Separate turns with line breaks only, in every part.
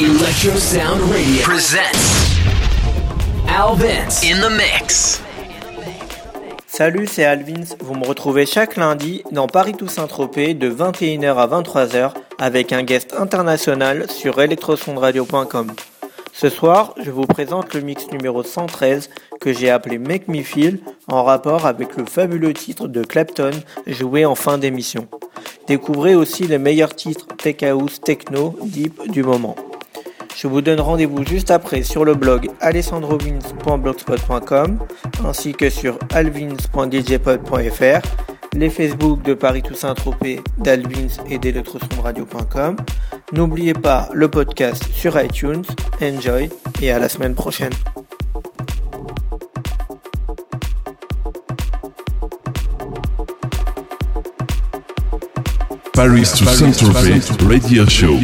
Electro Sound Radio presents Alvin's in the Mix.
Salut, c'est Alvins. Vous me retrouvez chaque lundi dans Paris Toussaint Tropez de 21h à 23h avec un guest international sur electrosondradio.com. Ce soir, je vous présente le mix numéro 113 que j'ai appelé Make Me Feel en rapport avec le fabuleux titre de Clapton joué en fin d'émission. Découvrez aussi les meilleurs titres tech house, techno, deep du moment. Je vous donne rendez-vous juste après sur le blog alessandrovins.blogspot.com ainsi que sur alvins.djpod.fr, les Facebook de Paris Toussaint Tropez, d'Alvins et d'electrosondradio.com. N'oubliez pas le podcast sur iTunes. Enjoy et à la semaine prochaine.
Paris to Saint-Tropez Radio Show.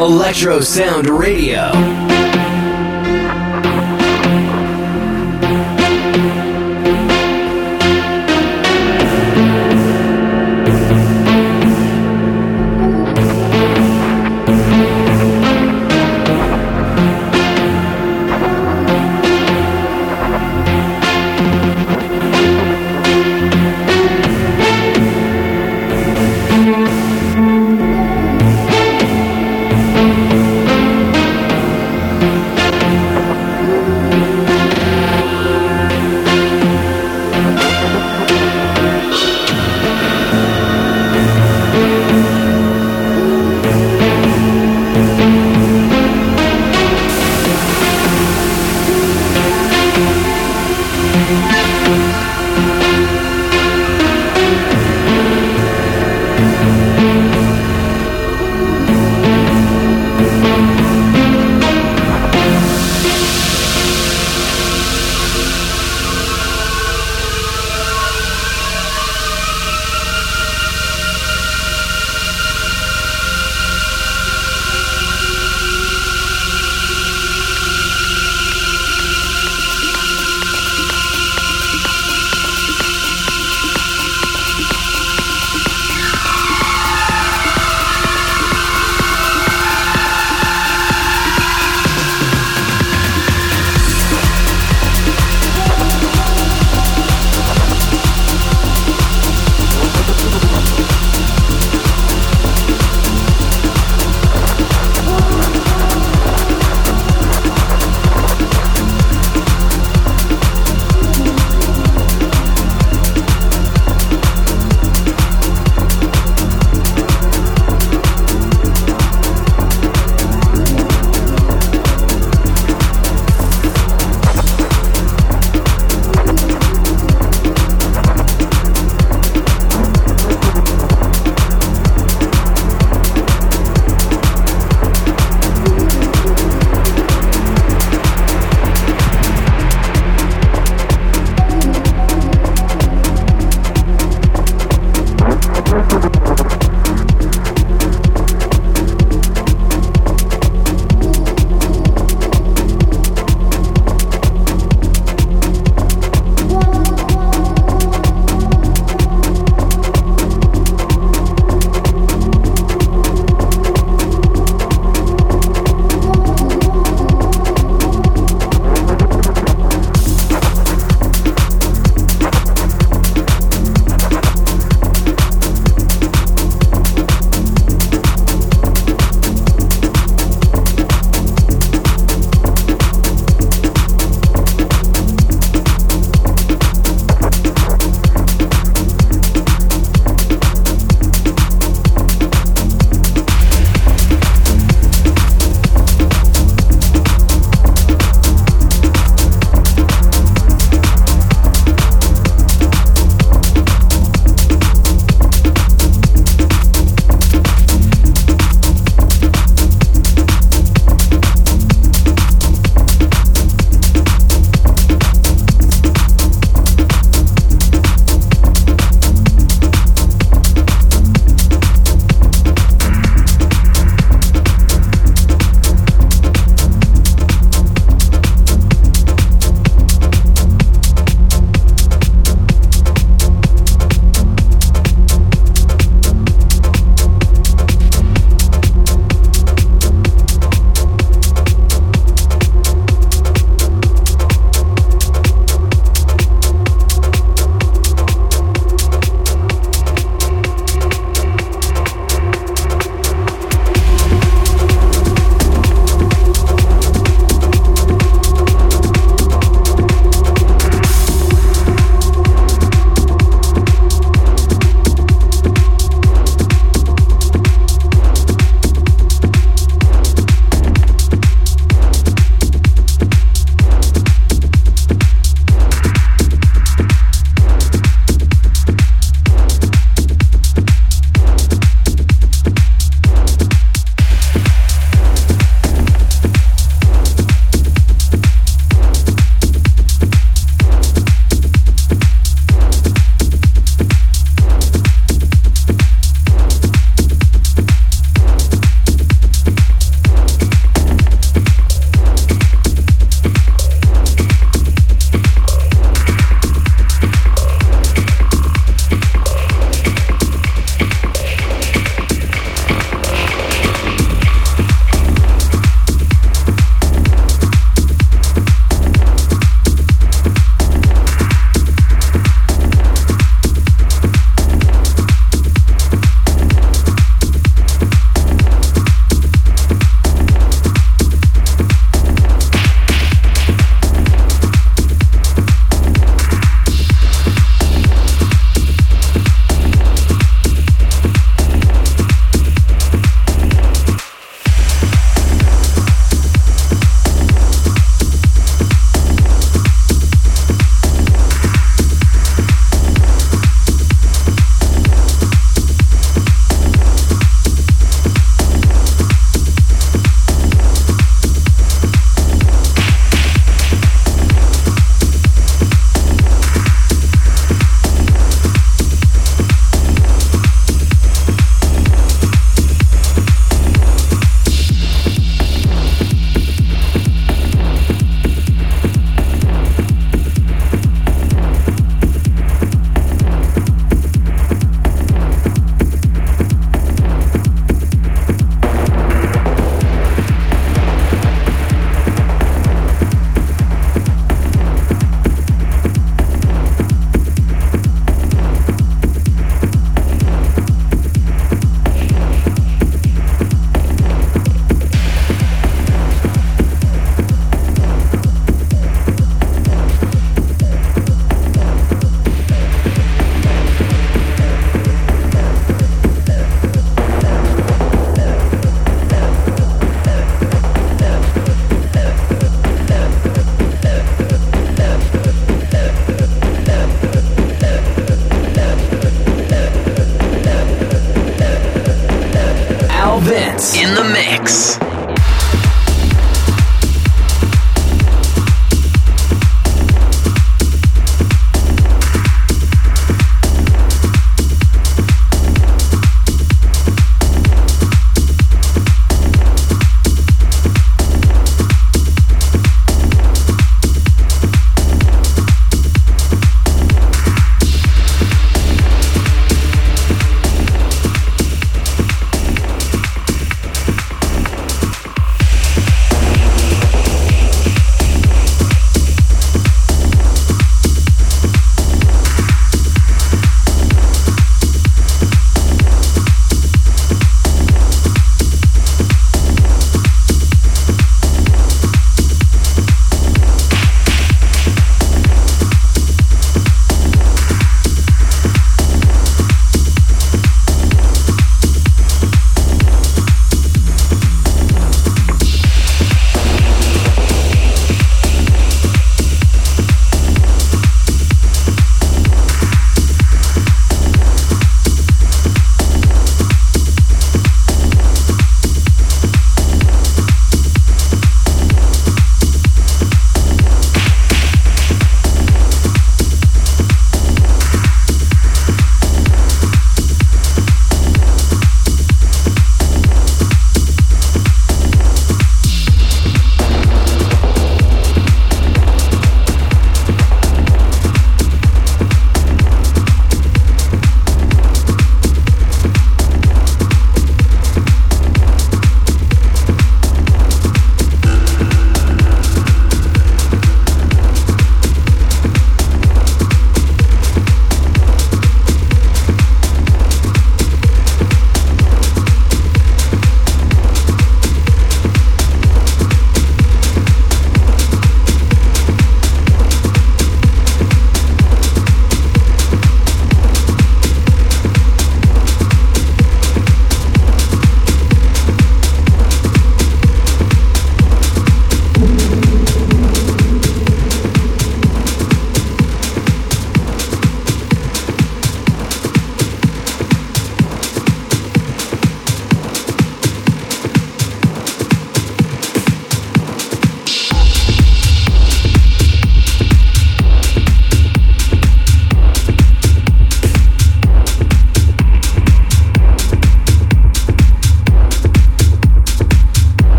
Electro Sound Radio.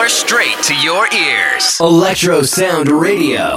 Floor straight to your ears. Electro Sound Radio.